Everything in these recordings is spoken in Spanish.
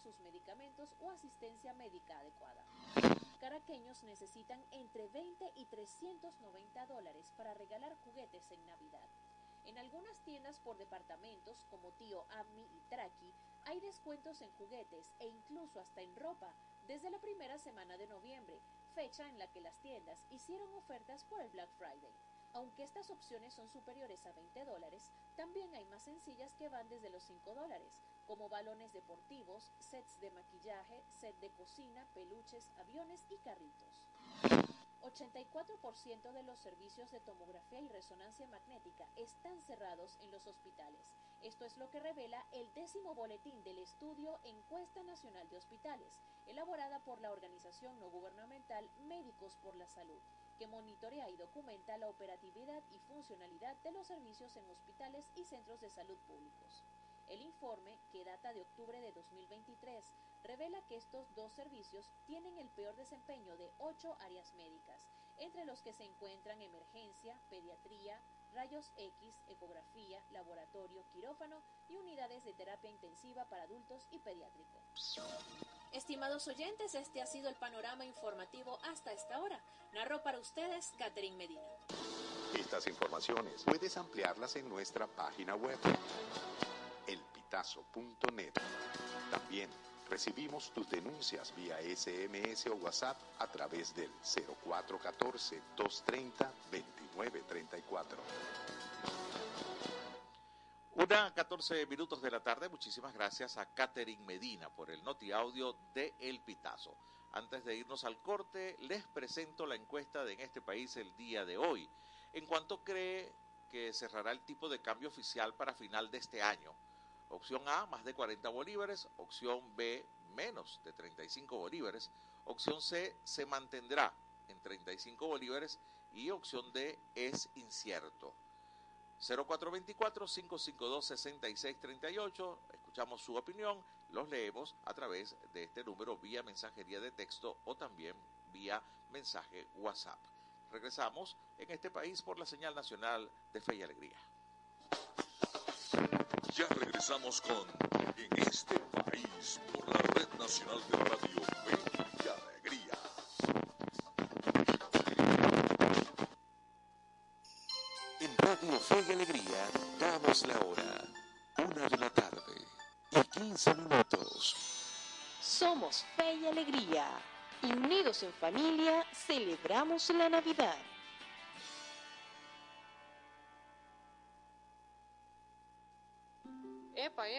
sus medicamentos o asistencia médica adecuada. Caraqueños necesitan entre 20 y 390 dólares para regalar juguetes en Navidad. En algunas tiendas por departamentos como Tío Ami y Traki hay descuentos en juguetes e incluso hasta en ropa desde la primera semana de noviembre, fecha en la que las tiendas hicieron ofertas por el Black Friday. Aunque estas opciones son superiores a 20 dólares, también hay más sencillas que van desde los 5 dólares, como balones deportivos, sets de maquillaje, set de cocina, peluches, aviones y carritos. 84% de los servicios de tomografía y resonancia magnética están cerrados en los hospitales. Esto es lo que revela el décimo boletín del estudio Encuesta Nacional de Hospitales, elaborada por la organización no gubernamental Médicos por la Salud, que monitorea y documenta la operatividad y funcionalidad de los servicios en hospitales y centros de salud públicos. El informe, que data de octubre de 2023, revela que estos dos servicios tienen el peor desempeño de ocho áreas médicas, entre los que se encuentran emergencia, pediatría, rayos X, ecografía, laboratorio, quirófano y unidades de terapia intensiva para adultos y pediátricos. Estimados oyentes, este ha sido el panorama informativo hasta esta hora. Narró para ustedes Catherine Medina. Estas informaciones puedes ampliarlas en nuestra página web elpitazo.net. También recibimos tus denuncias vía SMS o WhatsApp a través del 0414-230-2934. Una 14 minutos de la tarde. Muchísimas gracias a Catherine Medina por el noti audio de El Pitazo. Antes de irnos al corte, les presento la encuesta de en este país el día de hoy. En cuanto cree que cerrará el tipo de cambio oficial para final de este año. Opción A, más de 40 bolívares. Opción B, menos de 35 bolívares. Opción C, se mantendrá en 35 bolívares. Y opción D, es incierto. 0424-552-6638. Escuchamos su opinión. Los leemos a través de este número vía mensajería de texto o también vía mensaje WhatsApp. Regresamos en este país por la señal nacional de Fe y Alegría. Ya regresamos con En este país por la Red Nacional de Radio Fe y Alegría. En Radio Fe y Alegría damos la hora. Una de la tarde y 15 minutos. Somos Fe y Alegría. Y unidos en familia celebramos la Navidad.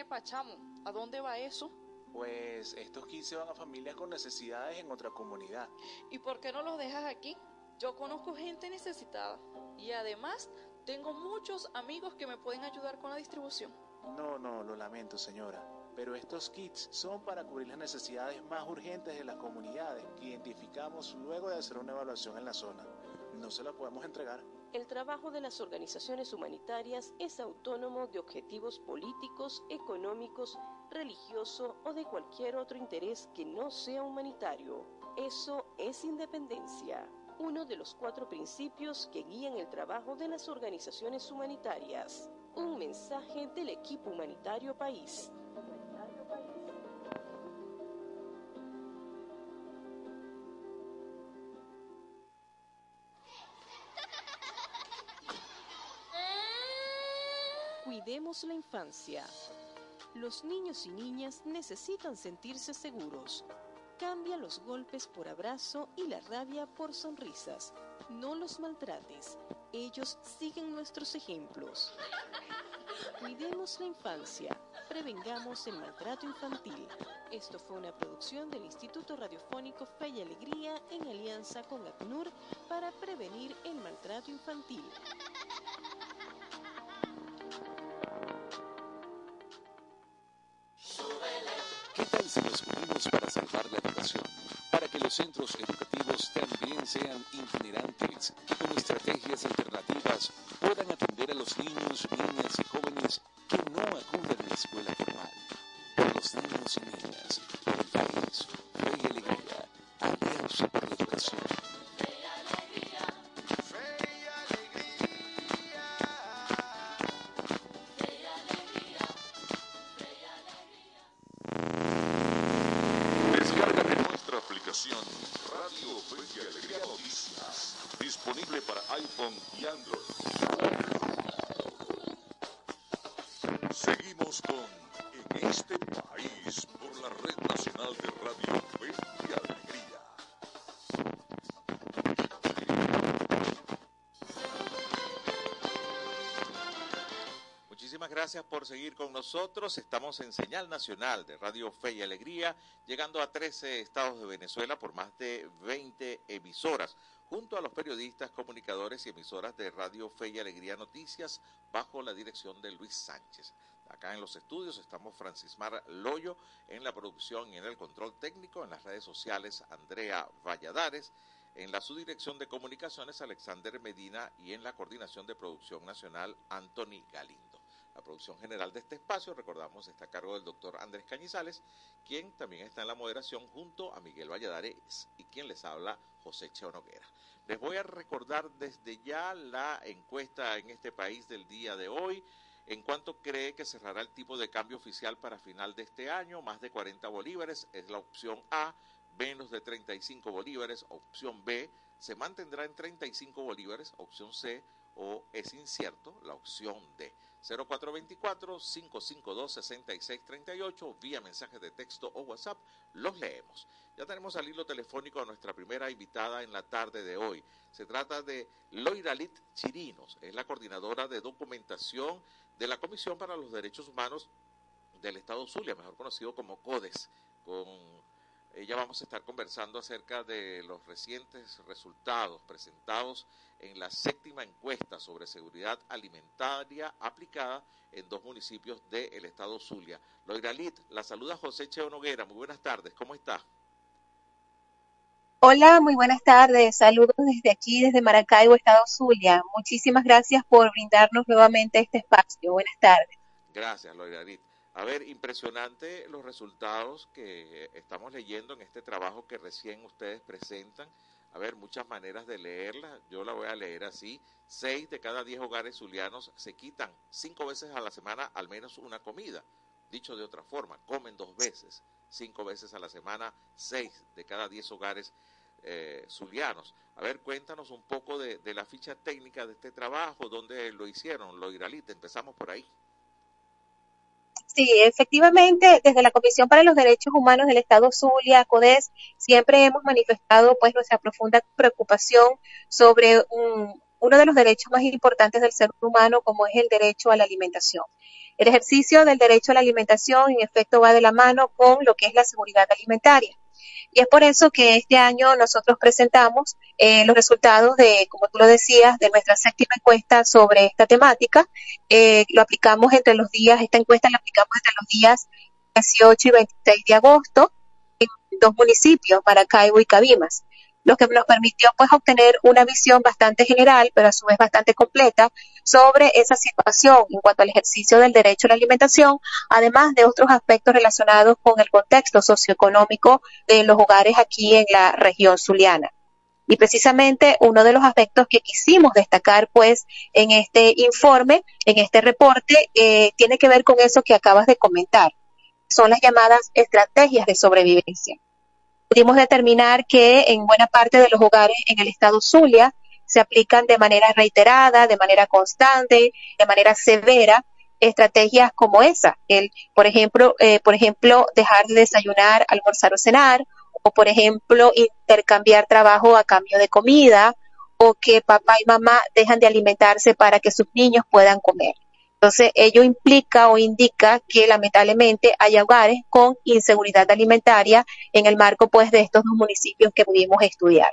Epa, epa, chamo, ¿a dónde va eso? Pues estos 15 van a familias con necesidades en otra comunidad. ¿Y por qué no los dejas aquí? Yo conozco gente necesitada y además tengo muchos amigos que me pueden ayudar con la distribución. No, no, lo lamento, señora. Pero estos kits son para cubrir las necesidades más urgentes de las comunidades que identificamos luego de hacer una evaluación en la zona. No se la podemos entregar. El trabajo de las organizaciones humanitarias es autónomo de objetivos políticos, económicos, religioso o de cualquier otro interés que no sea humanitario. Eso es independencia, uno de los cuatro principios que guían el trabajo de las organizaciones humanitarias. Un mensaje del equipo humanitario país. Cuidemos la infancia. Los niños y niñas necesitan sentirse seguros. Cambia los golpes por abrazo y la rabia por sonrisas. No los maltrates. Ellos siguen nuestros ejemplos. Cuidemos la infancia. Prevengamos el maltrato infantil. Esto fue una producción del Instituto Radiofónico Fe y Alegría en alianza con ACNUR para prevenir el maltrato infantil. Sean Gracias por seguir con nosotros. Estamos en señal nacional de Radio Fe y Alegría, llegando a 13 estados de Venezuela por más de 20 emisoras, junto a los periodistas, comunicadores y emisoras de Radio Fe y Alegría Noticias, bajo la dirección de Luis Sánchez. Acá en los estudios estamos Francismar Loyo en la producción y en el control técnico, en las redes sociales Andrea Valladares, en la subdirección de comunicaciones Alexander Medina y en la coordinación de producción nacional Anthony Galindo. La producción general de este espacio, recordamos, está a cargo del doctor Andrés Cañizales, quien también está en la moderación junto a Miguel Valladares y quien les habla José Cheo Noguera. Les voy a recordar desde ya la encuesta en este país del día de hoy. ¿En cuánto cree que cerrará el tipo de cambio oficial para final de este año? Más de 40 bolívares es la opción A, menos de 35 bolívares, opción B, se mantendrá en 35 bolívares, opción C, o es incierto, la opción D. 0424-552-6638, vía mensajes de texto o WhatsApp, los leemos. Ya tenemos al hilo telefónico a nuestra primera invitada en la tarde de hoy. Se trata de Loiralit Chirinos, es la coordinadora de documentación de la Comisión para los Derechos Humanos del Estado Zulia, mejor conocido como CODES. Con ella vamos a estar conversando acerca de los recientes resultados presentados en la séptima encuesta sobre seguridad alimentaria aplicada en dos municipios del estado Zulia. Loiralit, la saluda José Cheo Noguera. Muy buenas tardes, ¿cómo está? Hola, muy buenas tardes. Saludos desde aquí, desde Maracaibo, Estado Zulia. Muchísimas gracias por brindarnos nuevamente este espacio. Buenas tardes. Gracias, Loiralit. A ver, impresionante los resultados que estamos leyendo en este trabajo que recién ustedes presentan. A ver, muchas maneras de leerla. Yo la voy a leer así. Seis de cada diez hogares zulianos se quitan cinco veces a la semana al menos una comida. Dicho de otra forma, comen dos veces, cinco veces a la semana, seis de cada diez hogares eh, zulianos. A ver, cuéntanos un poco de, la ficha técnica de este trabajo, dónde lo hicieron, lo Iralite. Empezamos por ahí. Sí, efectivamente, desde la Comisión para los Derechos Humanos del Estado Zulia, CODES, siempre hemos manifestado pues nuestra profunda preocupación sobre un, uno de los derechos más importantes del ser humano, como es el derecho a la alimentación. El ejercicio del derecho a la alimentación, en efecto, va de la mano con lo que es la seguridad alimentaria. Y es por eso que este año nosotros presentamos eh, los resultados de, como tú lo decías, de nuestra séptima encuesta sobre esta temática. Eh, lo aplicamos entre los días, esta encuesta la aplicamos entre los días 18 y 26 de agosto en dos municipios, Maracaibo y Cabimas lo que nos permitió pues obtener una visión bastante general, pero a su vez bastante completa, sobre esa situación en cuanto al ejercicio del derecho a la alimentación, además de otros aspectos relacionados con el contexto socioeconómico de los hogares aquí en la región zuliana. Y precisamente uno de los aspectos que quisimos destacar, pues, en este informe, en este reporte, eh, tiene que ver con eso que acabas de comentar. Son las llamadas estrategias de sobrevivencia pudimos determinar que en buena parte de los hogares en el estado Zulia se aplican de manera reiterada, de manera constante, de manera severa estrategias como esa, el, por ejemplo, eh, por ejemplo, dejar de desayunar, almorzar o cenar, o por ejemplo, intercambiar trabajo a cambio de comida, o que papá y mamá dejan de alimentarse para que sus niños puedan comer. Entonces, ello implica o indica que lamentablemente hay hogares con inseguridad alimentaria en el marco pues de estos dos municipios que pudimos estudiar.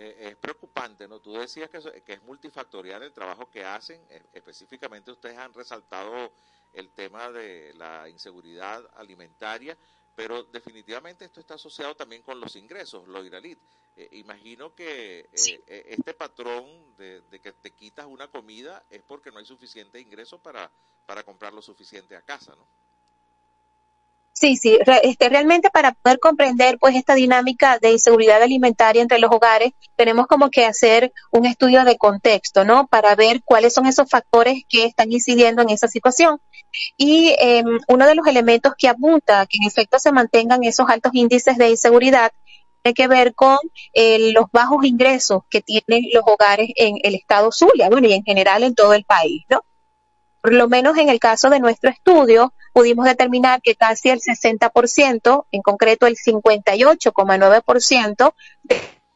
Eh, es preocupante, ¿no? Tú decías que, que, es multifactorial el trabajo que hacen, eh, específicamente ustedes han resaltado el tema de la inseguridad alimentaria, pero definitivamente esto está asociado también con los ingresos, lo Iralit. Eh, imagino que eh, sí. eh, este patrón de, de, que te quitas una comida es porque no hay suficiente ingreso para, para comprar lo suficiente a casa, ¿no? Sí, sí, re, este, realmente para poder comprender pues esta dinámica de inseguridad alimentaria entre los hogares, tenemos como que hacer un estudio de contexto, ¿no? Para ver cuáles son esos factores que están incidiendo en esa situación. Y eh, uno de los elementos que apunta a que en efecto se mantengan esos altos índices de inseguridad tiene que ver con eh, los bajos ingresos que tienen los hogares en el estado Zulia, y en general en todo el país, ¿no? Por lo menos en el caso de nuestro estudio, pudimos determinar que casi el 60%, en concreto el 58,9%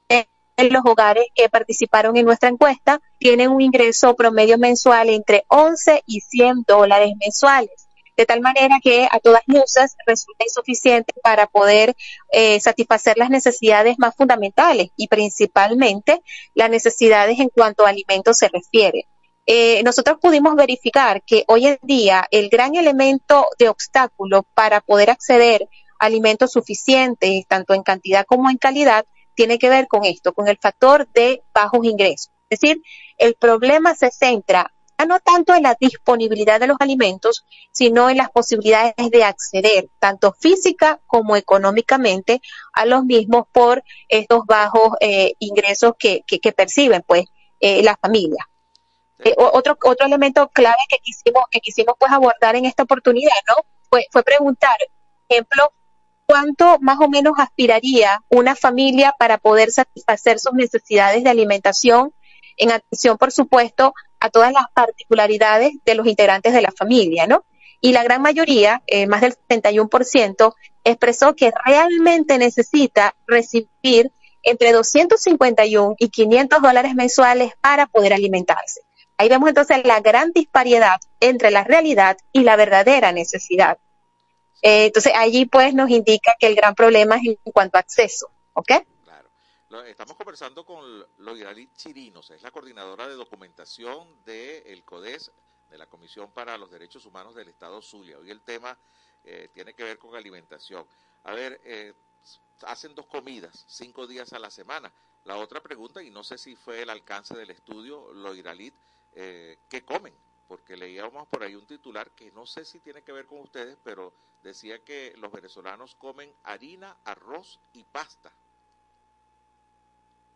de los hogares que participaron en nuestra encuesta tienen un ingreso promedio mensual entre 11 y 100 dólares mensuales de tal manera que a todas luces resulta insuficiente para poder eh, satisfacer las necesidades más fundamentales y principalmente las necesidades en cuanto a alimentos se refiere. Eh, nosotros pudimos verificar que hoy en día el gran elemento de obstáculo para poder acceder a alimentos suficientes, tanto en cantidad como en calidad, tiene que ver con esto, con el factor de bajos ingresos. Es decir, el problema se centra no tanto en la disponibilidad de los alimentos, sino en las posibilidades de acceder, tanto física como económicamente, a los mismos por estos bajos eh, ingresos que, que, perciben pues eh, las familias. Eh, otro, otro elemento clave que quisimos, que quisimos pues abordar en esta oportunidad, ¿no? Fue, fue preguntar, ejemplo, cuánto más o menos aspiraría una familia para poder satisfacer sus necesidades de alimentación, en atención, por supuesto, a todas las particularidades de los integrantes de la familia, ¿no? Y la gran mayoría, eh, más del 71%, expresó que realmente necesita recibir entre 251 y 500 dólares mensuales para poder alimentarse. Ahí vemos entonces la gran disparidad entre la realidad y la verdadera necesidad. Eh, entonces allí pues nos indica que el gran problema es en cuanto a acceso, ¿ok? Estamos conversando con Loiralit Chirinos, es la coordinadora de documentación del CODES, de la Comisión para los Derechos Humanos del Estado Zulia. Hoy el tema eh, tiene que ver con alimentación. A ver, eh, hacen dos comidas, cinco días a la semana. La otra pregunta, y no sé si fue el alcance del estudio, Loiralit, eh, ¿qué comen? Porque leíamos por ahí un titular que no sé si tiene que ver con ustedes, pero decía que los venezolanos comen harina, arroz y pasta.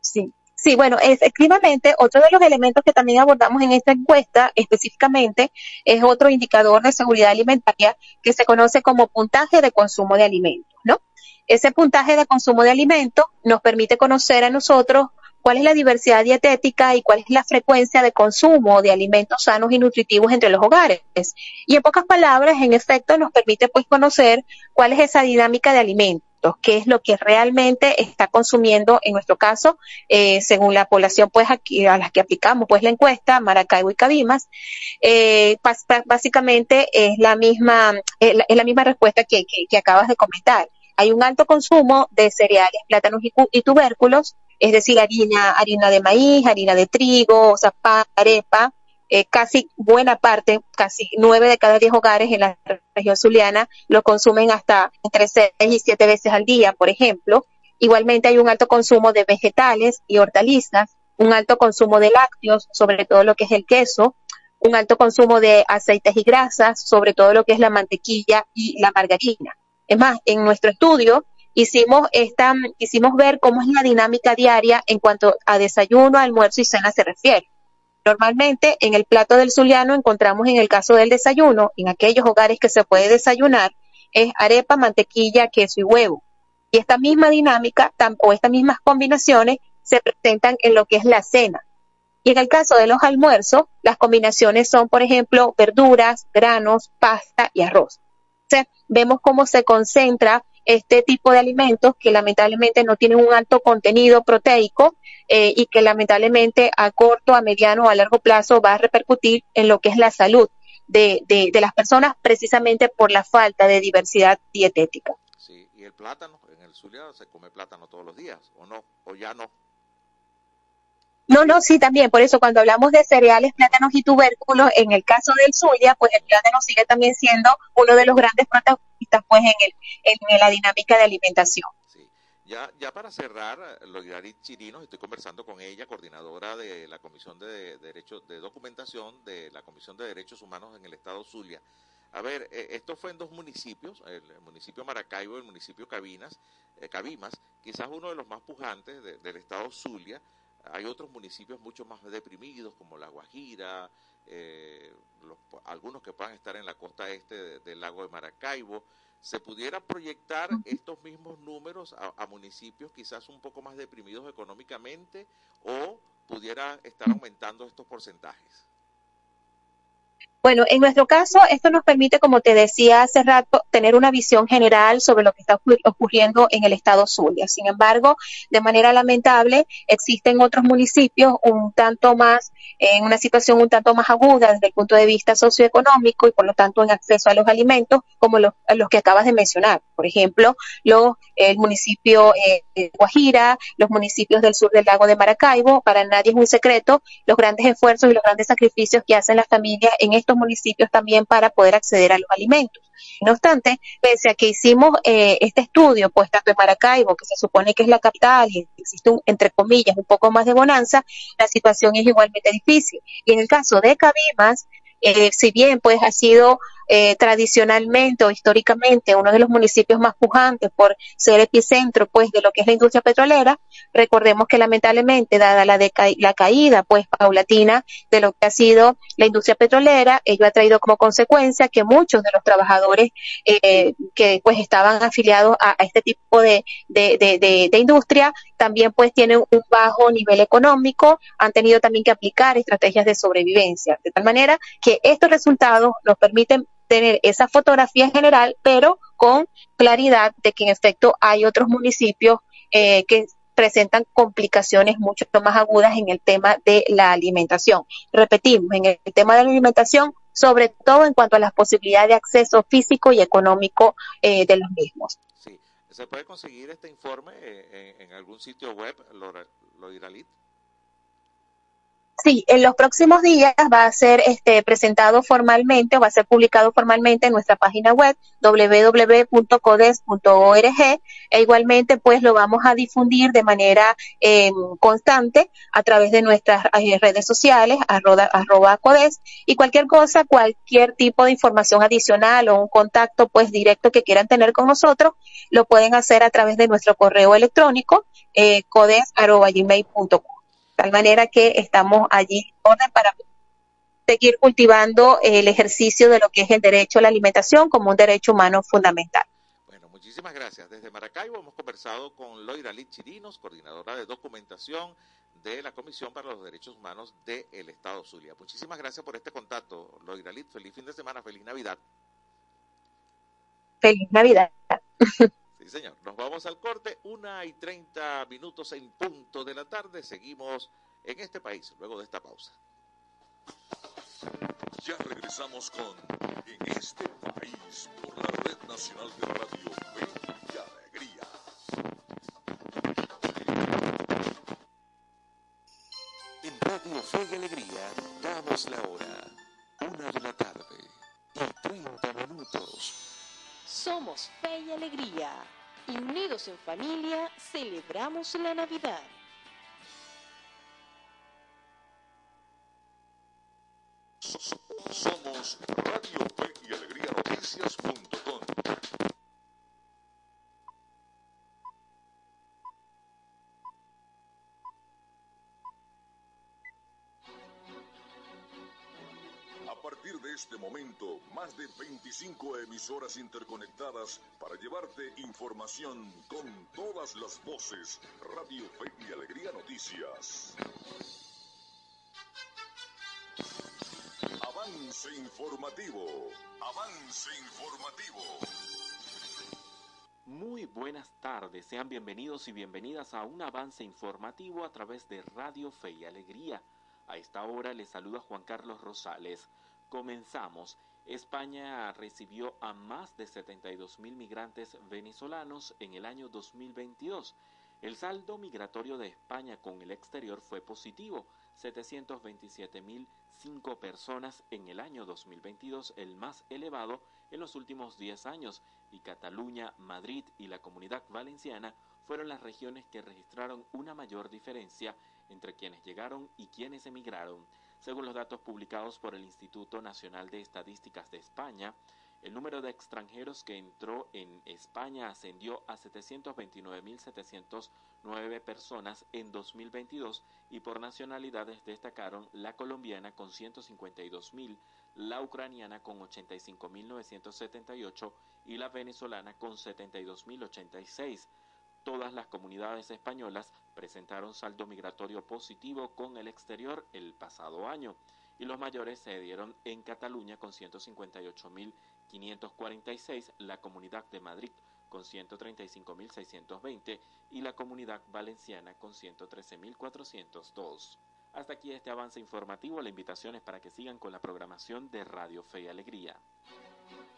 Sí. Sí, bueno, efectivamente, otro de los elementos que también abordamos en esta encuesta específicamente es otro indicador de seguridad alimentaria que se conoce como puntaje de consumo de alimentos, ¿no? Ese puntaje de consumo de alimentos nos permite conocer a nosotros cuál es la diversidad dietética y cuál es la frecuencia de consumo de alimentos sanos y nutritivos entre los hogares. Y en pocas palabras, en efecto, nos permite pues conocer cuál es esa dinámica de alimentos qué es lo que realmente está consumiendo, en nuestro caso, eh, según la población pues aquí, a las que aplicamos pues la encuesta, Maracaibo y Cabimas, eh, básicamente es la misma, es la, misma respuesta que, que, acabas de comentar. Hay un alto consumo de cereales, plátanos y, tubérculos, es decir, harina, harina de maíz, harina de trigo, o arepa, eh, casi buena parte, casi nueve de cada diez hogares en la región zuliana lo consumen hasta entre seis y siete veces al día, por ejemplo. Igualmente hay un alto consumo de vegetales y hortalizas, un alto consumo de lácteos, sobre todo lo que es el queso, un alto consumo de aceites y grasas, sobre todo lo que es la mantequilla y la margarina. Es más, en nuestro estudio hicimos esta, hicimos ver cómo es la dinámica diaria en cuanto a desayuno, almuerzo y cena se refiere. Normalmente en el plato del zuliano encontramos en el caso del desayuno, en aquellos hogares que se puede desayunar, es arepa, mantequilla, queso y huevo. Y esta misma dinámica o estas mismas combinaciones se presentan en lo que es la cena. Y en el caso de los almuerzos, las combinaciones son, por ejemplo, verduras, granos, pasta y arroz. Entonces, vemos cómo se concentra este tipo de alimentos que lamentablemente no tienen un alto contenido proteico eh, y que lamentablemente a corto, a mediano o a largo plazo va a repercutir en lo que es la salud de, de, las personas precisamente por la falta de diversidad dietética. Sí, y el plátano, en el Zulia se come plátano todos los días, ¿o no? ¿O ya no? No, no, sí, también. Por eso cuando hablamos de cereales, plátanos y tubérculos, en el caso del Zulia, pues el plátano sigue también siendo uno de los grandes protagonistas pues en, el, en la dinámica de alimentación. Sí. Ya, ya para cerrar, Loidarit Chirinos, estoy conversando con ella, coordinadora de la Comisión de, Derechos de Documentación de la Comisión de Derechos Humanos en el Estado Zulia. A ver, eh, esto fue en dos municipios, el municipio Maracaibo y el municipio Cabinas, eh, Cabimas, quizás uno de los más pujantes del Estado Zulia, hay otros municipios mucho más deprimidos, como La Guajira, eh, algunos que puedan estar en la costa este del lago de Maracaibo, ¿se pudiera proyectar estos mismos números a, municipios quizás un poco más deprimidos económicamente o pudiera estar aumentando estos porcentajes? Bueno, en nuestro caso, esto nos permite, como te decía hace rato, tener una visión general sobre lo que está ocurriendo en el estado Zulia. Sin embargo, de manera lamentable, existen otros municipios un tanto más, en una situación un tanto más aguda desde el punto de vista socioeconómico y por lo tanto en acceso a los alimentos, como los, que acabas de mencionar. Por ejemplo, los, el municipio eh, de Guajira, los municipios del sur del lago de Maracaibo, para nadie es un secreto los grandes esfuerzos y los grandes sacrificios que hacen las familias en estos municipios también para poder acceder a los alimentos. No obstante, pese a que hicimos eh, este estudio, pues tanto en Maracaibo, que se supone que es la capital y existe, un, entre comillas, un poco más de bonanza, la situación es igualmente difícil. Y en el caso de Cabimas, eh, si bien pues ha sido eh, tradicionalmente o históricamente uno de los municipios más pujantes por ser epicentro pues de lo que es la industria petrolera, recordemos que lamentablemente dada la, la caída pues paulatina de lo que ha sido la industria petrolera, ello ha traído como consecuencia que muchos de los trabajadores eh, que pues estaban afiliados a, este tipo de, de, de, de industria también pues tienen un bajo nivel económico, han tenido también que aplicar estrategias de sobrevivencia, de tal manera que estos resultados nos permiten tener esa fotografía general, pero con claridad de que en efecto hay otros municipios eh, que presentan complicaciones mucho más agudas en el tema de la alimentación. Repetimos, en el tema de la alimentación, sobre todo en cuanto a las posibilidades de acceso físico y económico eh, de los mismos. Sí, ¿se puede conseguir este informe eh, en, algún sitio web, lo, lo? Sí, en los próximos días va a ser este, presentado formalmente o va a ser publicado formalmente en nuestra página web www.codes.org e igualmente pues lo vamos a difundir de manera eh, constante a través de nuestras eh, redes sociales arroba, codes y cualquier cosa, cualquier tipo de información adicional o un contacto pues directo que quieran tener con nosotros lo pueden hacer a través de nuestro correo electrónico eh, codes.gmail.com tal manera que estamos allí para seguir cultivando el ejercicio de lo que es el derecho a la alimentación como un derecho humano fundamental. Bueno, muchísimas gracias. Desde Maracaibo hemos conversado con Loira Lit Chirinos, coordinadora de documentación de la Comisión para los Derechos Humanos del Estado Zulia. Muchísimas gracias por este contacto, Loira Lit. Feliz fin de semana, feliz Navidad. Feliz Navidad. Sí, señor. Nos vamos al corte. Una y treinta minutos en punto de la tarde. Seguimos en este país luego de esta pausa. Ya regresamos con En este país por la Red Nacional de Radio Fe y Alegría. En Radio Fe y Alegría damos la hora. Una de la tarde y 30 minutos. Somos Fe y Alegría y unidos en familia celebramos la Navidad. Somos Radio Fe y Alegría Noticias.com. de este momento, más de 25 emisoras interconectadas para llevarte información con todas las voces. Radio Fe y Alegría Noticias. Avance informativo. Avance informativo. Muy buenas tardes, sean bienvenidos y bienvenidas a un avance informativo a través de Radio Fe y Alegría. A esta hora les saluda Juan Carlos Rosales. Comenzamos. España recibió a más de 72 mil migrantes venezolanos en el año 2022. El saldo migratorio de España con el exterior fue positivo, 727 mil cinco personas en el año 2022, el más elevado en los últimos 10 años, y Cataluña, Madrid y la Comunidad Valenciana fueron las regiones que registraron una mayor diferencia entre quienes llegaron y quienes emigraron. Según los datos publicados por el Instituto Nacional de Estadísticas de España, El número de extranjeros que entró en España ascendió a 729.709 personas en 2022 y por nacionalidades destacaron la colombiana con 152.000, la ucraniana con 85.978 y la venezolana con 72.086. Todas las comunidades españolas presentaron saldo migratorio positivo con el exterior el pasado año y los mayores se dieron en Cataluña con 158.546, la Comunidad de Madrid con 135.620 y la Comunidad Valenciana con 113.402. Hasta aquí este avance informativo. La invitación es para que sigan con la programación de Radio Fe y Alegría.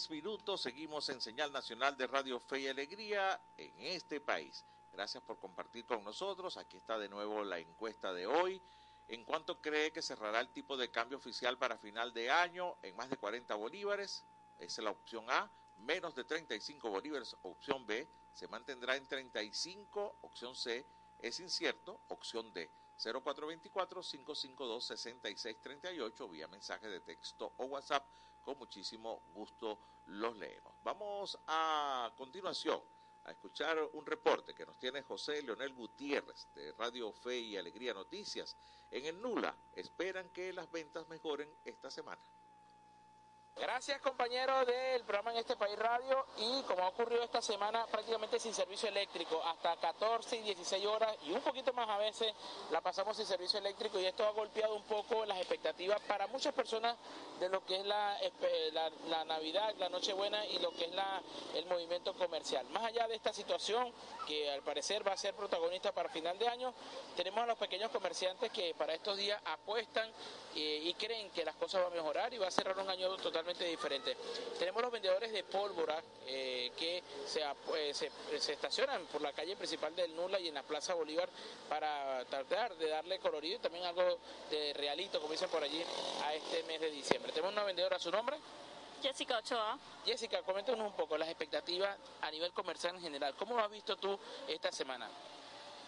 33 minutos. Seguimos en señal nacional de Radio Fe y Alegría en este país. Gracias por compartir con nosotros. Aquí está de nuevo la encuesta de hoy. ¿En cuánto cree que cerrará el tipo de cambio oficial para final de año? En más de 40 bolívares. Es la opción A. Menos de 35 bolívares. Opción B. Se mantendrá en 35. Opción C. Es incierto. Opción D. 0424-552-6638 vía mensaje de texto o WhatsApp. Con muchísimo gusto los leemos. Vamos a continuación a escuchar un reporte que nos tiene José Leonel Gutiérrez de Radio Fe y Alegría Noticias. En el Nula esperan que las ventas mejoren esta semana. Gracias compañeros del programa en este país radio y como ha ocurrido esta semana prácticamente sin servicio eléctrico, hasta 14 y 16 horas y un poquito más a veces la pasamos sin servicio eléctrico y esto ha golpeado un poco las expectativas para muchas personas de lo que es la, la, la Navidad, la Nochebuena y lo que es la, el movimiento comercial. Más allá de esta situación que al parecer va a ser protagonista para final de año, tenemos a los pequeños comerciantes que para estos días apuestan eh, y creen que las cosas van a mejorar y va a cerrar un año totalmente diferente. Tenemos los vendedores de pólvora eh, que se, eh, se, se, estacionan por la calle principal del Nula y en la Plaza Bolívar para tratar de darle colorido y también algo de realito, como dicen por allí, a este mes de diciembre. Tenemos una vendedora, ¿su nombre? Jessica Ochoa. Jessica, coméntanos un poco las expectativas a nivel comercial en general. ¿Cómo lo has visto tú esta semana?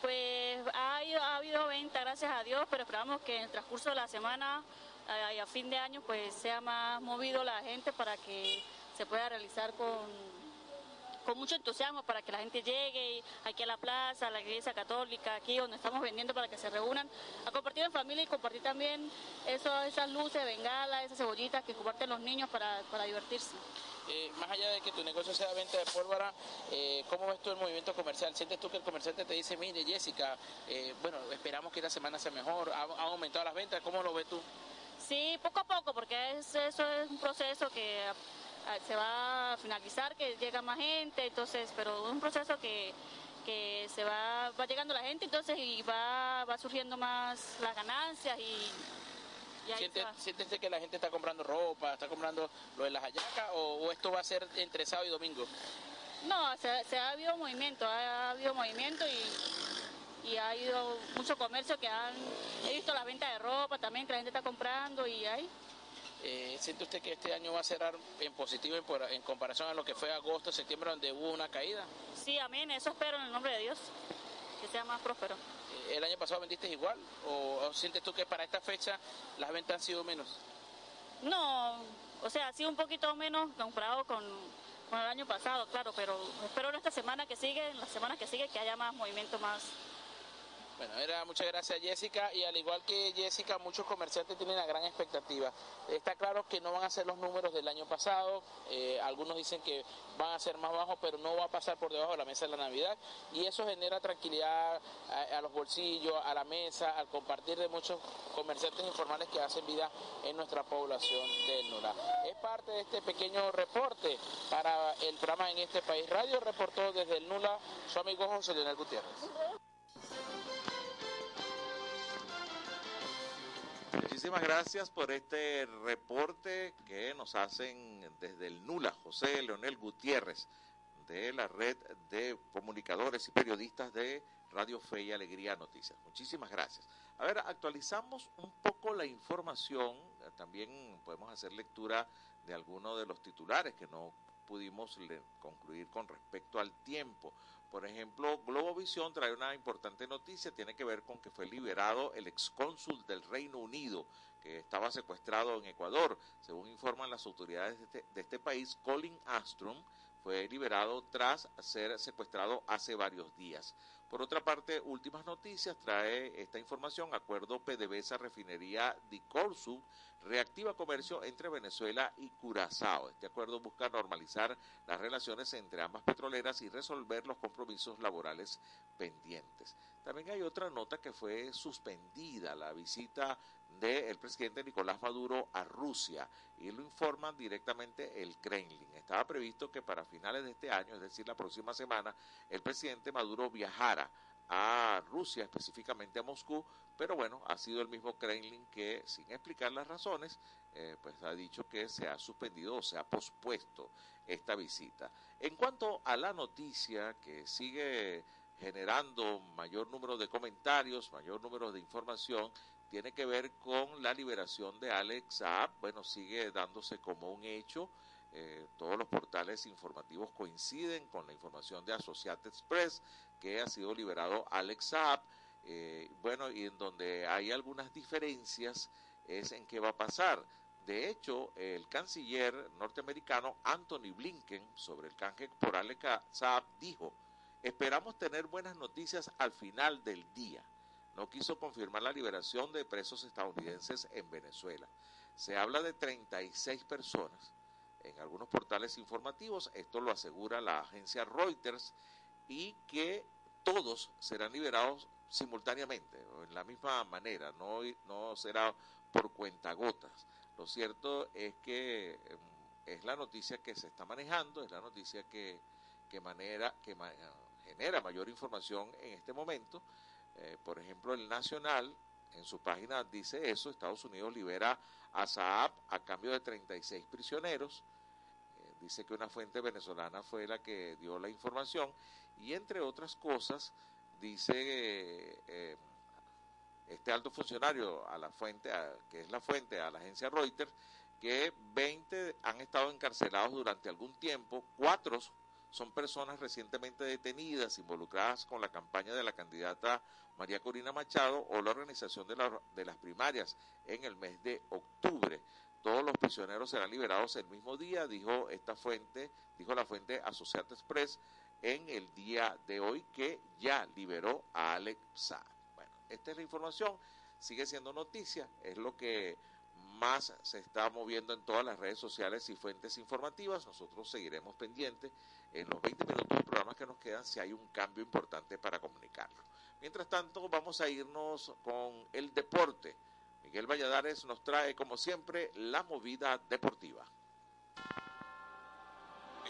Pues ha, habido, ha habido venta, gracias a Dios, pero esperamos que en el transcurso de la semana a fin de año pues sea más movido la gente para que se pueda realizar con, con mucho entusiasmo para que la gente llegue aquí a la plaza, a la iglesia católica, aquí donde estamos vendiendo para que se reúnan a compartir en familia y compartir también eso, esas luces, bengalas, esas cebollitas que comparten los niños para, para divertirse. Eh, más allá de que tu negocio sea venta de pólvora, eh, ¿cómo ves tú el movimiento comercial? ¿Sientes tú que el comerciante te dice, mire Jessica, eh, bueno, esperamos que esta semana sea mejor, han aumentado las ventas, ¿cómo lo ves tú? Sí, poco a poco, porque es, eso es un proceso que se va a finalizar, que llega más gente, entonces, pero es un proceso que, que se va, va llegando la gente, entonces, y va, va surgiendo más las ganancias y ¿Sientes, que la gente está comprando ropa, está comprando lo de las hallacas o, esto va a ser entre sábado y domingo? No, se, ha habido movimiento, ha, habido movimiento y, y, ha habido mucho comercio que han... He visto la venta de ropa también que la gente está comprando y hay... Eh, ¿Siente usted que este año va a cerrar en positivo en, en, comparación a lo que fue agosto, septiembre, donde hubo una caída? Sí, amén, eso espero en el nombre de Dios, que sea más próspero el año pasado vendiste igual o, sientes tú que para esta fecha las ventas han sido menos? No, o sea, ha sido un poquito menos comparado con, con el año pasado, claro, pero espero en esta semana que sigue, en las semanas que sigue, que haya más movimiento, más bueno, era muchas gracias Jessica y al igual que Jessica, muchos comerciantes tienen una gran expectativa. Está claro que no van a ser los números del año pasado, eh, algunos dicen que van a ser más bajos, pero no va a pasar por debajo de la mesa de la Navidad y eso genera tranquilidad a, los bolsillos, a la mesa, al compartir de muchos comerciantes informales que hacen vida en nuestra población del Nora. Es parte de este pequeño reporte para el programa en este país. Radio reportó desde el Nula su amigo José Leonel Gutiérrez. Muchísimas gracias por este reporte que nos hacen desde el NULA, José Leonel Gutiérrez, de la red de comunicadores y periodistas de Radio Fe y Alegría Noticias. Muchísimas gracias. A ver, actualizamos un poco la información, también podemos hacer lectura de algunos de los titulares que no pudimos concluir con respecto al tiempo. Por ejemplo, Globovisión trae una importante noticia, tiene que ver con que fue liberado el excónsul del Reino Unido que estaba secuestrado en Ecuador. Según informan las autoridades de este, este país, Colin Astrom fue liberado tras ser secuestrado hace varios días. Por otra parte, últimas noticias trae esta información. Acuerdo PDVSA Refinería de Corsu reactiva comercio entre Venezuela y Curazao. Este acuerdo busca normalizar las relaciones entre ambas petroleras y resolver los compromisos laborales pendientes. También hay otra nota que fue suspendida, la visita del presidente Nicolás Maduro a Rusia y lo informan directamente el Kremlin. Estaba previsto que para finales de este año, es decir, la próxima semana, el presidente Maduro viajara a Rusia, específicamente a Moscú, pero bueno, ha sido el mismo Kremlin que, sin explicar las razones, eh, pues ha dicho que se ha suspendido o se ha pospuesto esta visita. En cuanto a la noticia que sigue generando mayor número de comentarios, mayor número de información, tiene que ver con la liberación de Alex Saab. Bueno, sigue dándose como un hecho. Eh, todos los portales informativos coinciden con la información de Associated Press que ha sido liberado Alex Saab. Eh, bueno, y en donde hay algunas diferencias es en qué va a pasar. De hecho, el canciller norteamericano Anthony Blinken sobre el canje por Alex Saab dijo, esperamos tener buenas noticias al final del día no quiso confirmar la liberación de presos estadounidenses en Venezuela. Se habla de 36 personas. En algunos portales informativos, esto lo asegura la agencia Reuters, y que todos serán liberados simultáneamente, o en la misma manera, no, no será por cuentagotas. Lo cierto es que em, es la noticia que se está manejando, es la noticia que, que, manera, que genera mayor información en este momento eh, por ejemplo, el Nacional en su página dice eso, Estados Unidos libera a Saab a cambio de 36 prisioneros. Eh, dice que una fuente venezolana fue la que dio la información y entre otras cosas dice eh, este alto funcionario a la fuente, que es la fuente a la agencia Reuters, que 20 han estado encarcelados durante algún tiempo, cuatro son personas recientemente detenidas involucradas con la campaña de la candidata María Corina Machado o la organización de, de las primarias en el mes de octubre. Todos los prisioneros serán liberados el mismo día, dijo esta fuente, dijo la fuente Associated Express en el día de hoy que ya liberó a Alex Saab. Bueno, esta es la información, sigue siendo noticia, es lo que más se está moviendo en todas las redes sociales y fuentes informativas. Nosotros seguiremos pendientes en los 20 minutos de programa que nos quedan si hay un cambio importante para comunicarlo. Mientras tanto, vamos a irnos con el deporte. Miguel Valladares nos trae, como siempre, la movida deportiva.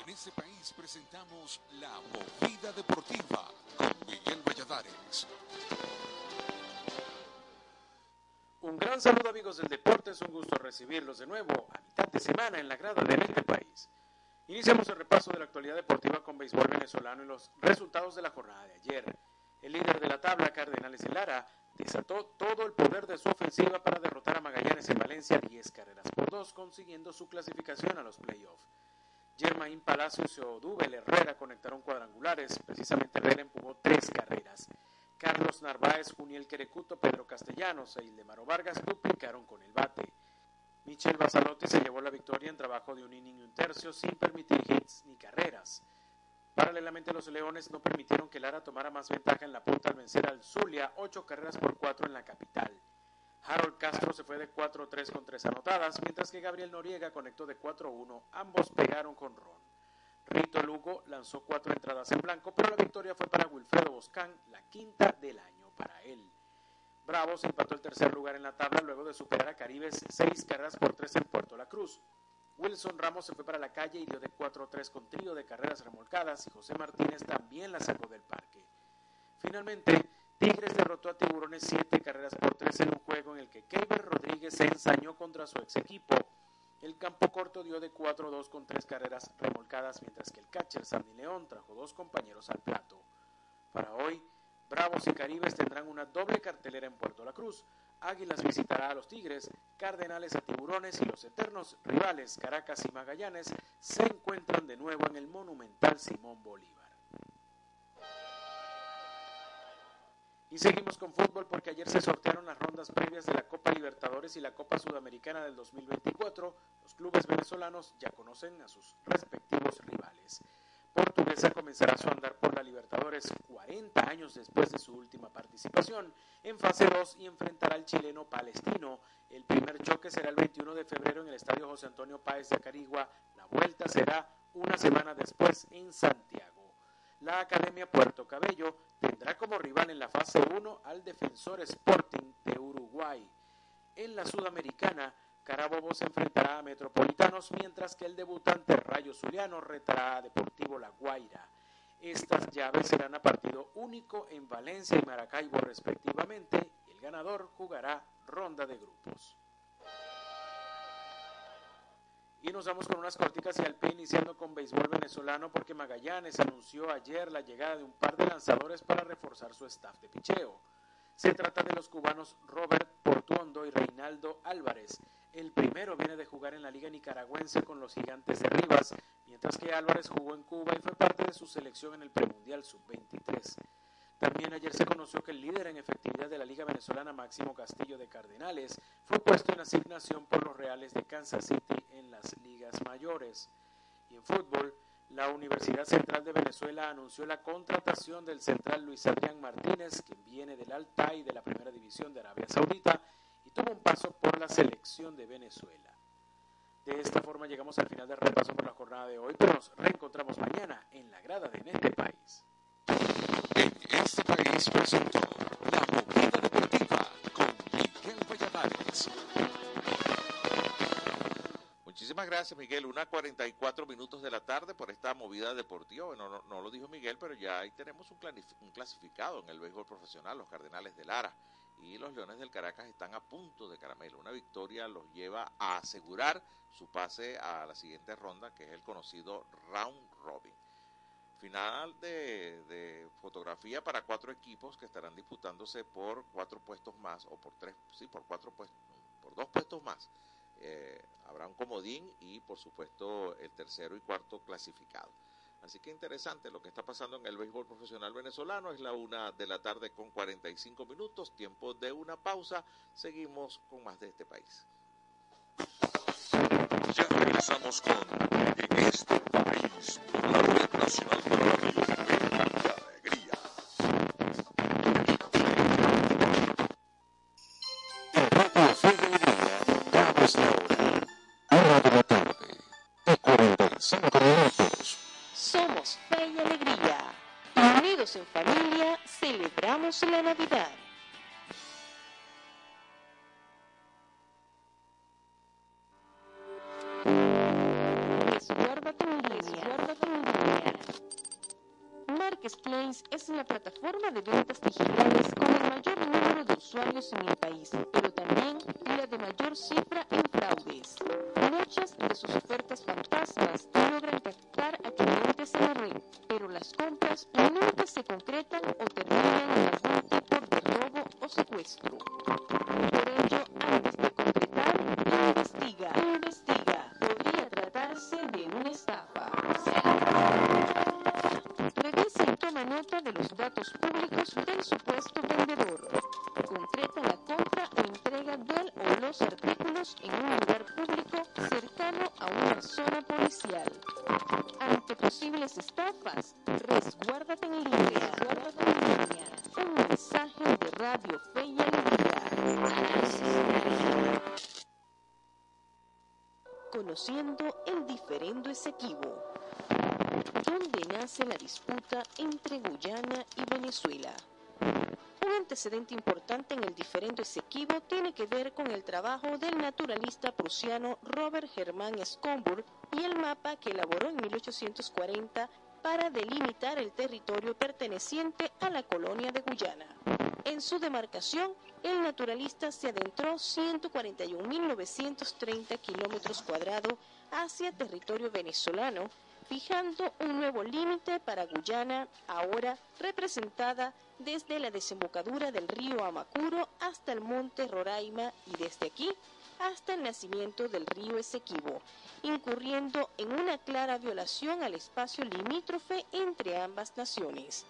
En este país presentamos la movida deportiva con Miguel Valladares. Un gran saludo amigos del deporte, es un gusto recibirlos de nuevo a mitad de semana en la grada de este país. Iniciamos el repaso de la actualidad deportiva con béisbol venezolano y los resultados de la jornada de ayer. El líder de la tabla, Cardenales Lara, desató todo el poder de su ofensiva para derrotar a Magallanes en Valencia 10 carreras por 2, consiguiendo su clasificación a los playoffs. Germain Palacios y Odubel Herrera conectaron cuadrangulares, precisamente Herrera empujó tres carreras. Carlos Narváez, Juniel Querecuto, Pedro Castellanos e Ildemaro Vargas duplicaron con el bate. Michel Basalotti se llevó la victoria en trabajo de un inning y un tercio sin permitir hits ni carreras. Paralelamente, los Leones no permitieron que Lara tomara más ventaja en la punta al vencer al Zulia, ocho carreras por cuatro en la capital. Harold Castro se fue de 4-3 con tres anotadas, mientras que Gabriel Noriega conectó de 4-1. Ambos pegaron con Ron. Rito Lugo lanzó cuatro entradas en blanco, pero la victoria fue para Wilfredo Boscán, la quinta del año para él. Bravos empató el tercer lugar en la tabla luego de superar a Caribes seis carreras por tres en Puerto La Cruz. Wilson Ramos se fue para la calle y dio de 4-3 con trío de carreras remolcadas y José Martínez también la sacó del parque. Finalmente, Tigres derrotó a Tiburones siete carreras por tres en un juego en el que Keiber Rodríguez se ensañó contra su ex equipo. El campo corto dio de 4-2 con tres carreras remolcadas, mientras que el catcher Sandy León trajo dos compañeros al plato. Para hoy, Bravos y Caribes tendrán una doble cartelera en Puerto La Cruz. Águilas visitará a los Tigres, Cardenales a Tiburones y los eternos rivales Caracas y Magallanes se encuentran de nuevo en el monumental Simón Bolívar. Y seguimos con fútbol porque ayer se sortearon las rondas previas de la Copa Libertadores y la Copa Sudamericana del 2024. Los clubes venezolanos ya conocen a sus respectivos rivales. Portuguesa comenzará su andar por la Libertadores 40 años después de su última participación en fase 2 y enfrentará al chileno Palestino. El primer choque será el 21 de febrero en el Estadio José Antonio Páez de Acarigua. La vuelta será una semana después en Santiago. La Academia Puerto Cabello tendrá como rival en la fase 1 al Defensor Sporting de Uruguay. En la Sudamericana, Carabobo se enfrentará a Metropolitanos, mientras que el debutante Rayo Zuliano retará a Deportivo La Guaira. Estas llaves serán a partido único en Valencia y Maracaibo respectivamente, y el ganador jugará ronda de grupos. Y nos vamos con unas corticas y al pie iniciando con béisbol venezolano porque Magallanes anunció ayer la llegada de un par de lanzadores para reforzar su staff de picheo. Se trata de los cubanos Robert Portuondo y Reinaldo Álvarez. El primero viene de jugar en la Liga Nicaragüense con los Gigantes de Rivas, mientras que Álvarez jugó en Cuba y fue parte de su selección en el Premundial Sub-23. También ayer se conoció que el líder en efectividad de la Liga Venezolana, Máximo Castillo de Cardenales, fue puesto en asignación por los Reales de Kansas City en las ligas mayores. Y en fútbol, la Universidad Central de Venezuela anunció la contratación del central Luis Adrián Martínez, quien viene del Altay de la Primera División de Arabia Saudita y tuvo un paso por la selección de Venezuela. De esta forma llegamos al final del repaso por la jornada de hoy, nos reencontramos mañana en la grada de En este país. Este país presentó la movida deportiva con Miguel Valladares. Muchísimas gracias, Miguel. Una 44 minutos de la tarde por esta movida deportiva. Bueno, no, lo dijo Miguel, pero ya ahí tenemos un, clasificado en el béisbol profesional, los Cardenales de Lara. Y los Leones del Caracas están a punto de caramelo. Una victoria los lleva a asegurar su pase a la siguiente ronda, que es el conocido Round Robin. Final de, fotografía para cuatro equipos que estarán disputándose por cuatro puestos más, o por tres, sí, por cuatro puestos, por dos puestos más. Eh, habrá un comodín y por supuesto el tercero y cuarto clasificado. Así que interesante lo que está pasando en el béisbol profesional venezolano. Es la una de la tarde con 45 minutos, tiempo de una pausa. Seguimos con más de este país. Ya regresamos con En este país, red nacional de radio Fe y Alegría. En Radio Fe y Alegría damos la hora. Una de la tarde y 45 minutos. Somos fe y alegría. Unidos en familia, celebramos la Navidad. Ventas digitales con el mayor número de usuarios en el país, pero también la de mayor cifra en fraudes. Muchas de sus ofertas fantasmas logran captar a clientes en la red, pero las compras nunca se concretan o terminan en algún tipo de robo o secuestro. Esequibo tiene que ver con el trabajo del naturalista prusiano Robert Hermann Schomburg y el mapa que elaboró en 1840 para delimitar el territorio perteneciente a la colonia de Guyana. En su demarcación, el naturalista se adentró 141.930 kilómetros cuadrados hacia territorio venezolano, fijando un nuevo límite para Guyana, ahora representada desde la desembocadura del río Amacuro hasta el monte Roraima y desde aquí hasta el nacimiento del río Esequibo, incurriendo en una clara violación al espacio limítrofe entre ambas naciones.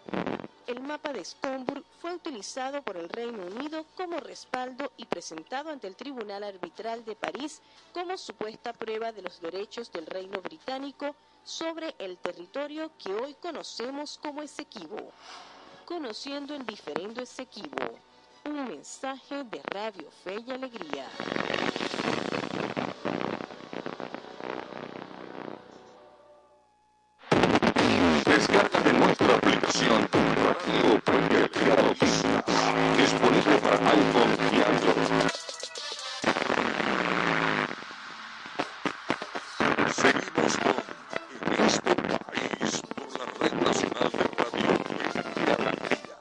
El mapa de Stonburg fue utilizado por el Reino Unido como respaldo y presentado ante el Tribunal Arbitral de París como supuesta prueba de los derechos del Reino Británico sobre el territorio que hoy conocemos como Esequibo. Conociendo el diferendo Esequibo, un mensaje de Radio Fe y Alegría. Y Alegría Noticias. Disponible para iPhone y Android. Seguimos con En este país por la Red Nacional de Radio y Alegría.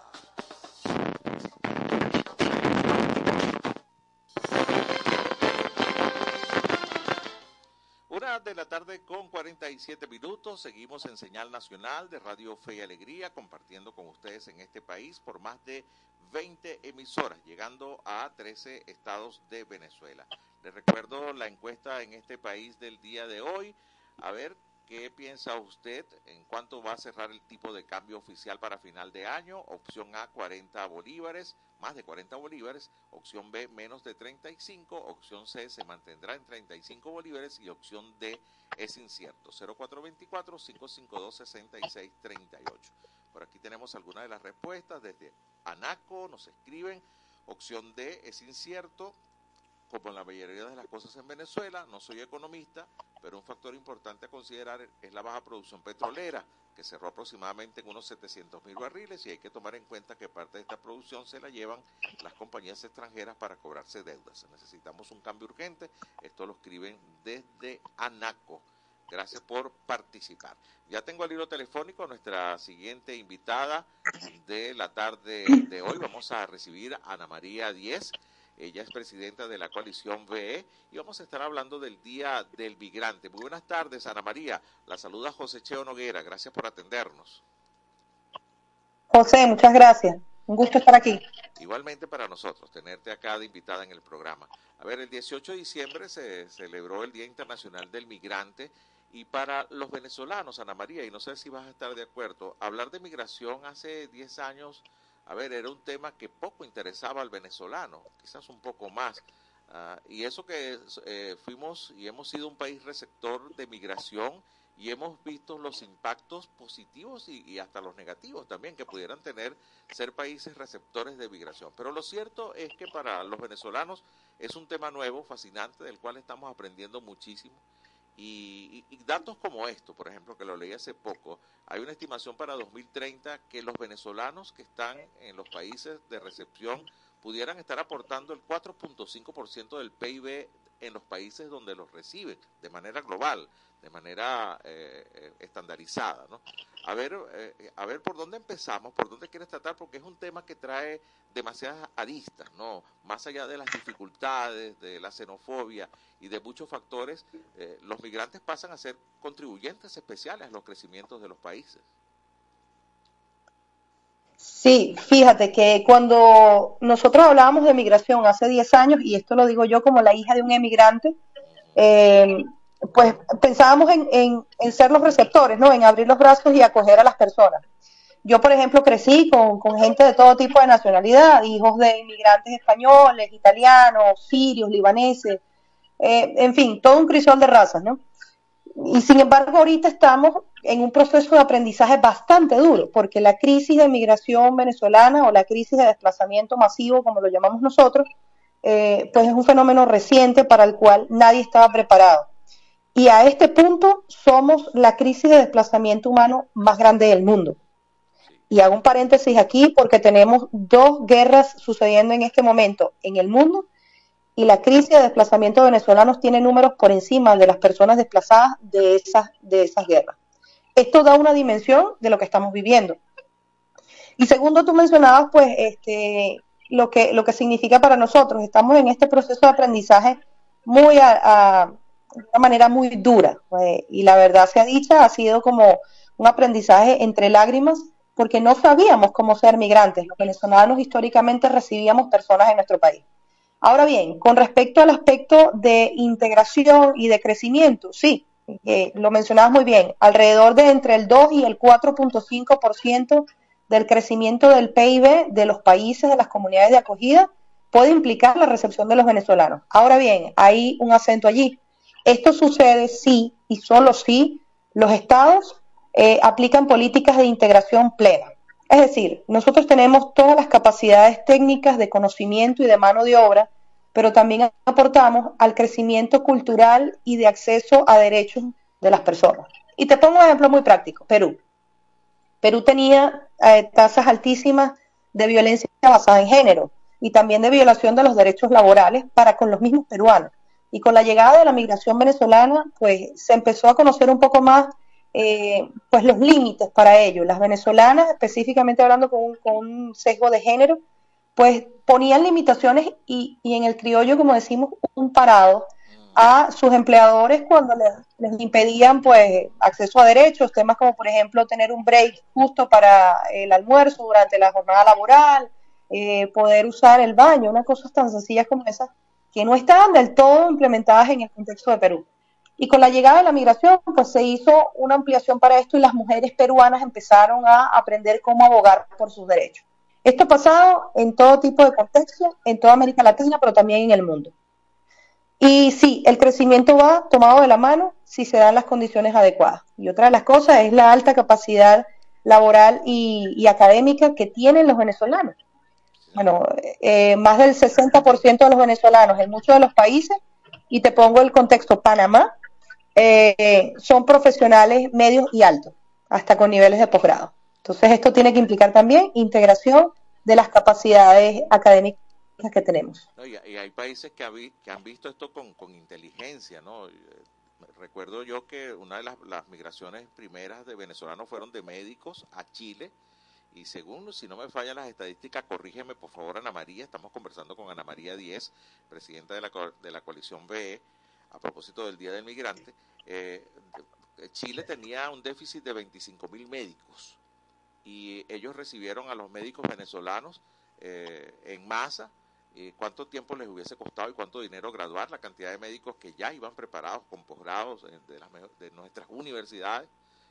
Una de la tarde con 47 minutos. Seguimos en señal nacional de Radio Fe y Alegría, con ustedes en este país por más de 20 emisoras, llegando a 13 estados de Venezuela. Les recuerdo la encuesta en este país del día de hoy. A ver qué piensa usted en cuánto va a cerrar el tipo de cambio oficial para final de año. Opción A, 40 bolívares, más de 40 bolívares. Opción B, menos de 35. Opción C, se mantendrá en 35 bolívares. Y opción D, es incierto. 0424-552-6638. Por aquí tenemos algunas de las respuestas. Desde Anaco nos escriben. Opción D, es incierto. Como en la mayoría de las cosas en Venezuela, no soy economista, pero un factor importante a considerar es la baja producción petrolera, que cerró aproximadamente en unos 700 mil barriles y hay que tomar en cuenta que parte de esta producción se la llevan las compañías extranjeras para cobrarse deudas. Necesitamos un cambio urgente. Esto lo escriben desde Anaco. Gracias por participar. Ya tengo al hilo telefónico a nuestra siguiente invitada de la tarde de hoy. Vamos a recibir a Ana María Díez. Ella es presidenta de la coalición VE y vamos a estar hablando del Día del Migrante. Muy buenas tardes, Ana María. La saluda José Cheo Noguera. Gracias por atendernos. José, muchas gracias. Un gusto estar aquí. Igualmente para nosotros, tenerte acá de invitada en el programa. A ver, el 18 de diciembre se celebró el Día Internacional del Migrante y para los venezolanos, Ana María, y no sé si vas a estar de acuerdo, hablar de migración hace 10 años, a ver, era un tema que poco interesaba al venezolano, quizás un poco más. Ah, y eso que eh, fuimos y hemos sido un país receptor de migración y hemos visto los impactos positivos y, y, hasta los negativos también que pudieran tener ser países receptores de migración. Pero lo cierto es que para los venezolanos es un tema nuevo, fascinante, del cual estamos aprendiendo muchísimo. Y, y, datos como esto, por ejemplo, que lo leí hace poco, hay una estimación para 2030 que los venezolanos que están en los países de recepción pudieran estar aportando el 4.5% del PIB en los países donde los reciben, de manera global, de manera eh, eh, estandarizada. ¿no? A, ver, eh, a ver por dónde empezamos, por dónde quieres tratar, porque es un tema que trae demasiadas aristas, ¿no? más allá de las dificultades, de la xenofobia y de muchos factores, eh, los migrantes pasan a ser contribuyentes especiales a los crecimientos de los países. Sí, fíjate que cuando nosotros hablábamos de migración hace 10 años, y esto lo digo yo como la hija de un emigrante, eh, pues pensábamos en, en, en, ser los receptores, ¿no? En abrir los brazos y acoger a las personas. Yo, por ejemplo, crecí con, con gente de todo tipo de nacionalidad, hijos de inmigrantes españoles, italianos, sirios, libaneses, eh, en fin, todo un crisol de razas, ¿no? Y sin embargo, ahorita estamos en un proceso de aprendizaje bastante duro, porque la crisis de migración venezolana o la crisis de desplazamiento masivo, como lo llamamos nosotros, eh, pues es un fenómeno reciente para el cual nadie estaba preparado. Y a este punto somos la crisis de desplazamiento humano más grande del mundo. Y hago un paréntesis aquí porque tenemos dos guerras sucediendo en este momento en el mundo y la crisis de desplazamiento de venezolanos tiene números por encima de las personas desplazadas de esas, de esas guerras. Esto da una dimensión de lo que estamos viviendo. Y segundo, tú mencionabas, pues, este, lo que, lo que significa para nosotros. Estamos en este proceso de aprendizaje muy de una manera muy dura. Pues, y la verdad sea dicha, ha sido como un aprendizaje entre lágrimas, porque no sabíamos cómo ser migrantes. Los venezolanos históricamente recibíamos personas en nuestro país. Ahora bien, con respecto al aspecto de integración y de crecimiento, sí, eh, lo mencionabas muy bien, alrededor de entre el 2 y el 4.5% del crecimiento del PIB de los países, de las comunidades de acogida, puede implicar la recepción de los venezolanos. Ahora bien, hay un acento allí. Esto sucede si y solo si los estados eh, aplican políticas de integración plena. Es decir, nosotros tenemos todas las capacidades técnicas de conocimiento y de mano de obra, pero también aportamos al crecimiento cultural y de acceso a derechos de las personas. Y te pongo un ejemplo muy práctico, Perú. Perú tenía eh, tasas altísimas de violencia basada en género y también de violación de los derechos laborales para con los mismos peruanos. Y con la llegada de la migración venezolana, pues se empezó a conocer un poco más eh, pues los límites para ello. Las venezolanas, específicamente hablando con un, sesgo de género, pues ponían limitaciones y, en el criollo, como decimos, un parado a sus empleadores cuando les, impedían pues acceso a derechos, temas como por ejemplo tener un break justo para el almuerzo durante la jornada laboral, eh, poder usar el baño, unas cosas tan sencillas como esas que no estaban del todo implementadas en el contexto de Perú. Y con la llegada de la migración, pues se hizo una ampliación para esto y las mujeres peruanas empezaron a aprender cómo abogar por sus derechos. Esto ha pasado en todo tipo de contextos, en toda América Latina, pero también en el mundo. Y sí, el crecimiento va tomado de la mano si se dan las condiciones adecuadas. Y otra de las cosas es la alta capacidad laboral y, académica que tienen los venezolanos. Bueno, eh, más del 60% de los venezolanos en muchos de los países, y te pongo el contexto Panamá, eh, son profesionales medios y altos, hasta con niveles de posgrado. Entonces esto tiene que implicar también integración de las capacidades académicas que tenemos. y, hay países que, han visto esto con, inteligencia, ¿no? Eh, recuerdo yo que una de las, las, migraciones primeras de venezolanos fueron de médicos a Chile y según, si no me fallan las estadísticas, corrígeme por favor Ana María, estamos conversando con Ana María Díez, presidenta de la, de la coalición BE, a propósito del Día del Migrante, eh, Chile tenía un déficit de 25 mil médicos y ellos recibieron a los médicos venezolanos eh, en masa eh, cuánto tiempo les hubiese costado y cuánto dinero graduar, la cantidad de médicos que ya iban preparados con posgrados de, de nuestras universidades,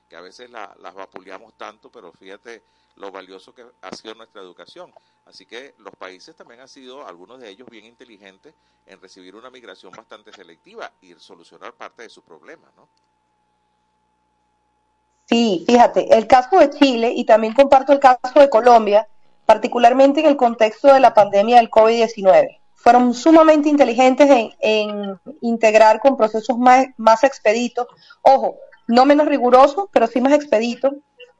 que a veces las vapuleamos tanto, pero fíjate lo valioso que ha sido nuestra educación. Así que los países también han sido, algunos de ellos, bien inteligentes en recibir una migración bastante selectiva y solucionar parte de su problema, ¿no? Sí, fíjate, el caso de Chile y también comparto el caso de Colombia, particularmente en el contexto de la pandemia del COVID-19. Fueron sumamente inteligentes en, integrar con procesos más, expeditos, ojo, no menos rigurosos, pero sí más expeditos,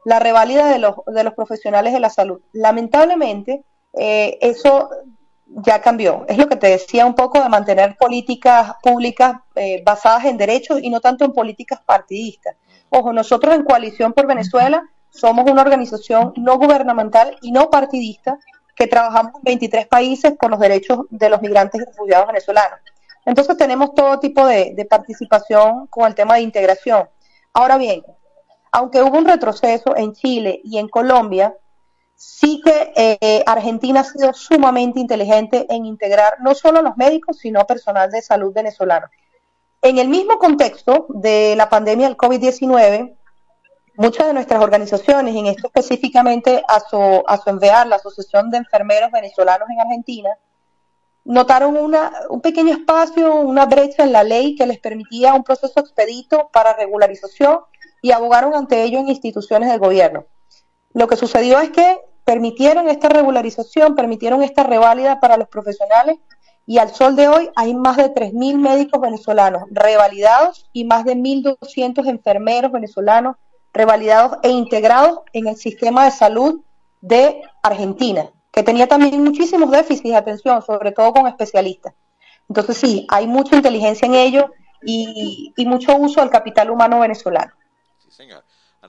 la reválida de los, de los profesionales de la salud. Lamentablemente, eh, eso ya cambió. Es lo que te decía un poco de mantener políticas públicas eh, basadas en derechos y no tanto en políticas partidistas. Ojo, nosotros en Coalición por Venezuela somos una organización no gubernamental y no partidista que trabajamos en 23 países por los derechos de los migrantes y refugiados venezolanos. Entonces tenemos todo tipo de, de participación con el tema de integración. Ahora bien, aunque hubo un retroceso en Chile y en Colombia, sí que eh, Argentina ha sido sumamente inteligente en integrar no solo a los médicos, sino personal de salud venezolano. En el mismo contexto de la pandemia del COVID-19, muchas de nuestras organizaciones, en esto específicamente a su, a la Asociación de Enfermeros Venezolanos en Argentina, notaron una, un pequeño espacio, una brecha en la ley que les permitía un proceso expedito para regularización y abogaron ante ello en instituciones del gobierno. Lo que sucedió es que permitieron esta regularización, permitieron esta reválida para los profesionales y al sol de hoy hay más de 3.000 médicos venezolanos revalidados y más de 1.200 enfermeros venezolanos revalidados e integrados en el sistema de salud de Argentina, que tenía también muchísimos déficits de atención, sobre todo con especialistas. Entonces sí, hay mucha inteligencia en ello y, y mucho uso del capital humano venezolano.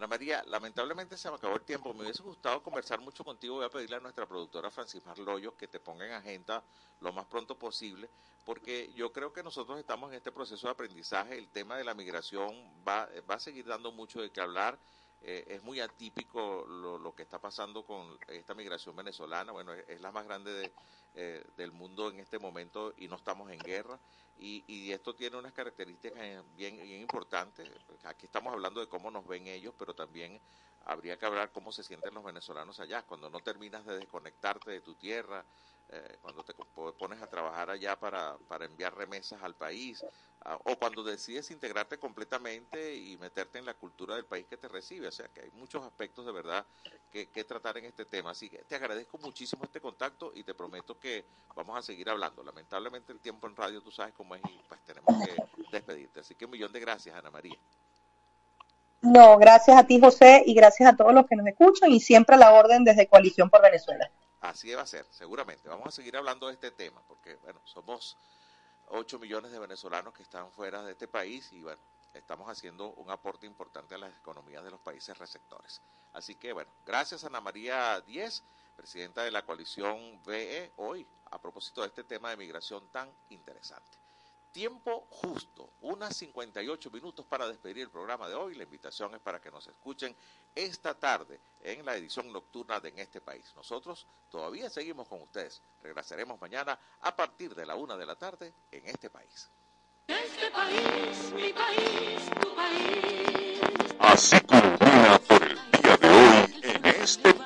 Ana María, lamentablemente se me acabó el tiempo. Me hubiese gustado conversar mucho contigo. Voy a pedirle a nuestra productora Francis Marloyo que te ponga en agenda lo más pronto posible, porque yo creo que nosotros estamos en este proceso de aprendizaje. El tema de la migración va, va a seguir dando mucho de qué hablar. Eh, es muy atípico lo, lo, que está pasando con esta migración venezolana. Bueno, es, la más grande de, eh, del mundo en este momento y no estamos en guerra. Y, y esto tiene unas características bien, bien importantes. Aquí estamos hablando de cómo nos ven ellos, pero también habría que hablar cómo se sienten los venezolanos allá, cuando no terminas de desconectarte de tu tierra, eh, cuando te pones a trabajar allá para, para enviar remesas al país, o cuando decides integrarte completamente y meterte en la cultura del país que te recibe. O sea que hay muchos aspectos de verdad que, que tratar en este tema. Así que te agradezco muchísimo este contacto y te prometo que vamos a seguir hablando. Lamentablemente el tiempo en radio, tú sabes cómo es, y pues tenemos que despedirte. Así que un millón de gracias, Ana María. No, gracias a ti, José, y gracias a todos los que nos escuchan y siempre a la orden desde Coalición por Venezuela. Así va a ser, seguramente. Vamos a seguir hablando de este tema, porque, bueno, somos 8 millones de venezolanos que están fuera de este país y, bueno, estamos haciendo un aporte importante a las economías de los países receptores. Así que, bueno, gracias Ana María Díez, presidenta de la coalición BE, hoy, a propósito de este tema de migración tan interesante. Tiempo justo, unas 58 minutos para despedir el programa de hoy. La invitación es para que nos escuchen esta tarde en la edición nocturna de En este país. Nosotros todavía seguimos con ustedes. Regresaremos mañana a partir de la una de la tarde en este país. Este país, mi país, tu país. Así culmina por el día de hoy en este país.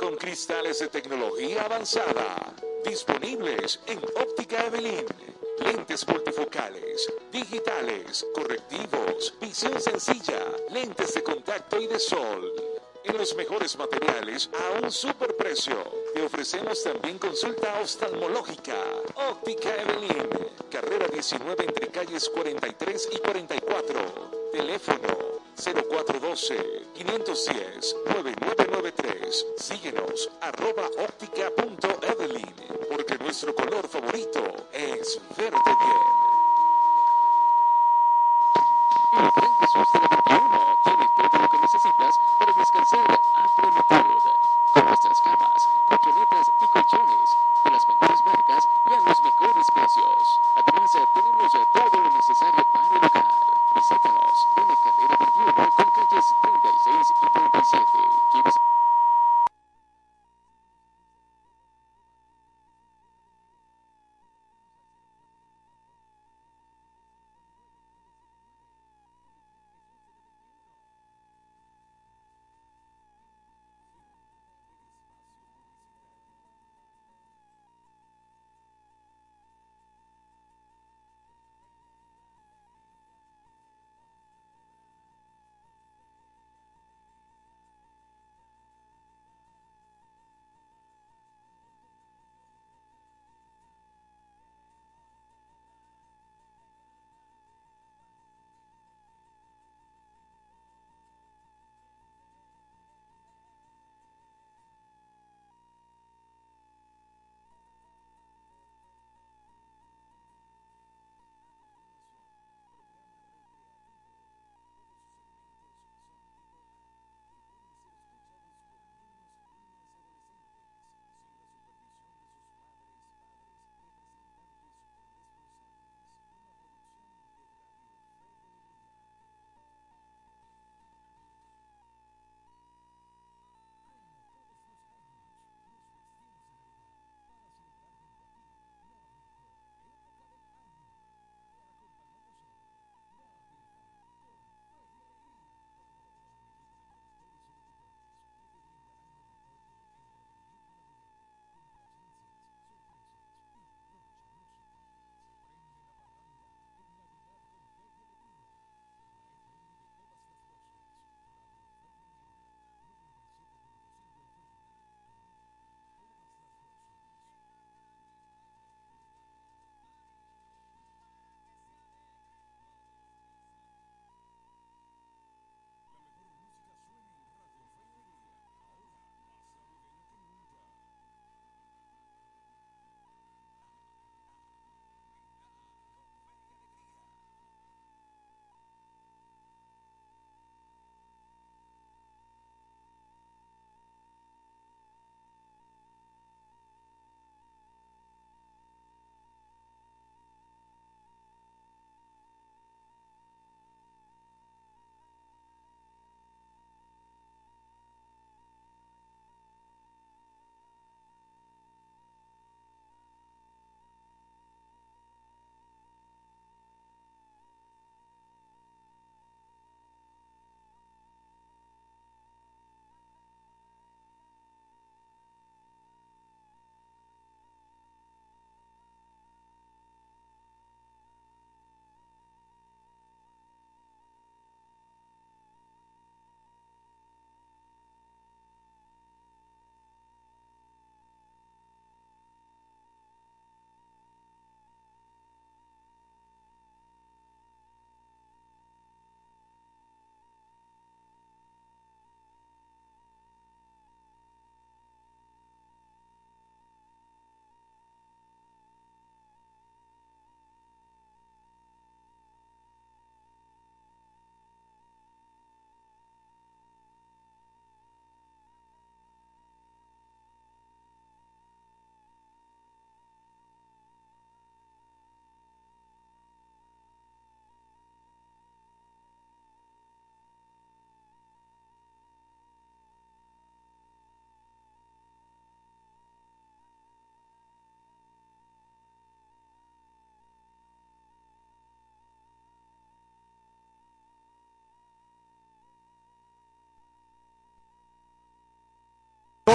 Con cristales de tecnología avanzada. Disponibles en Óptica Evelyn. Lentes multifocales, digitales, correctivos, visión sencilla, lentes de contacto y de sol. En los mejores materiales a un superprecio. Te ofrecemos también consulta oftalmológica. Óptica Evelyn. Carrera 19 entre calles 43 y 44. Teléfono 0412-510-9993. Síguenos arroba óptica.evelyn. Porque nuestro color favorito es verde bien. El de la 21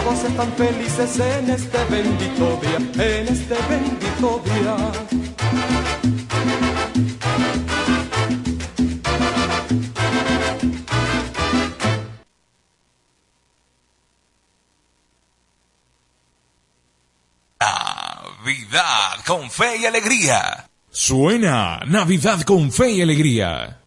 todos están felices en este bendito día, en este bendito día. Navidad con fe y alegría. Suena Navidad con fe y alegría.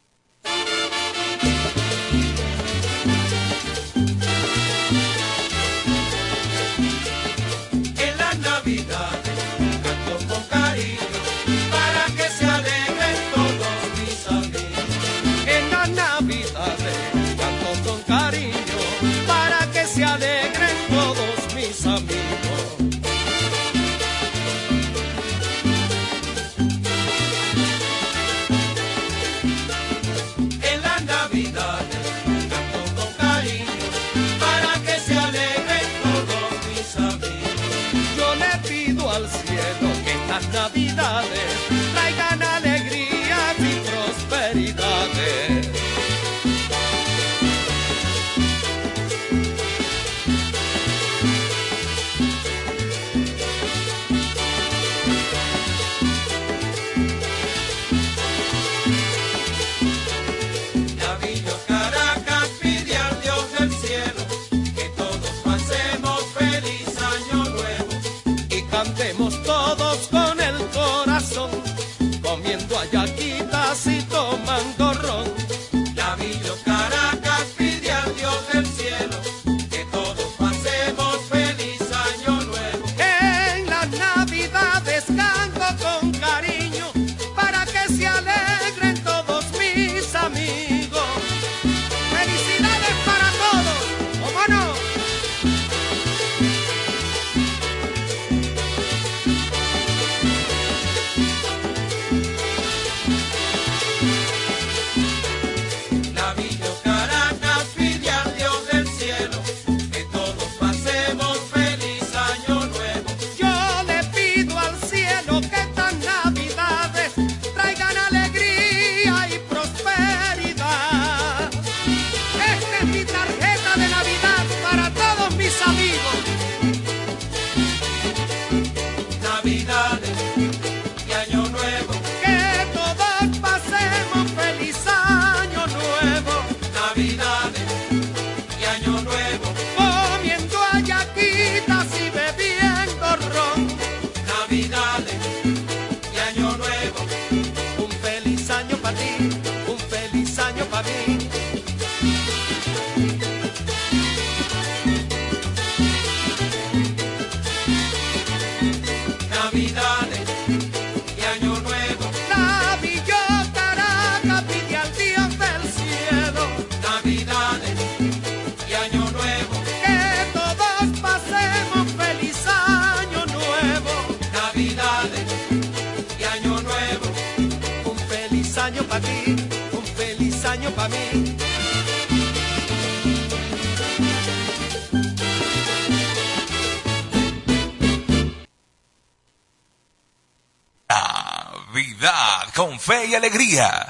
alegría.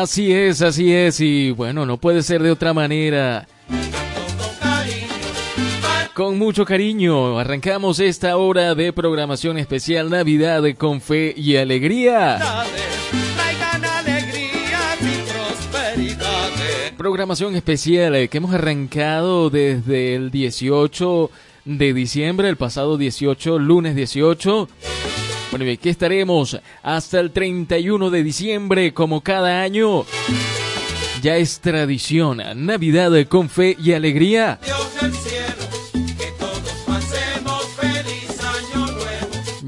Así es, así es, y bueno, no puede ser de otra manera. Con mucho cariño, arrancamos esta hora de programación especial Navidad con fe y alegría. Programación especial eh, que hemos arrancado desde el 18 de diciembre, el pasado 18, lunes 18. Bueno, y aquí estaremos hasta el 31 de diciembre, como cada año. Ya es tradición, Navidad con fe y alegría.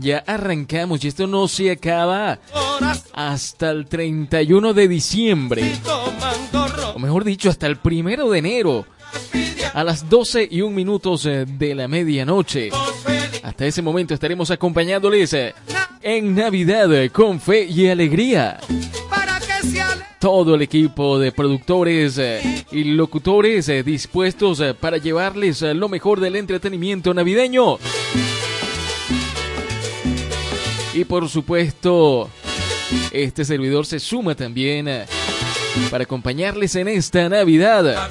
ya arrancamos y esto no se acaba hasta el 31 de diciembre. O mejor dicho, hasta el primero de enero. A las 12 y un minutos eh, de la medianoche. Hasta ese momento estaremos acompañándoles en Navidad eh, con fe y alegría. Todo el equipo de productores eh, y locutores eh, dispuestos para llevarles lo mejor del entretenimiento navideño. Y por supuesto, este servidor se suma también para acompañarles en esta Navidad.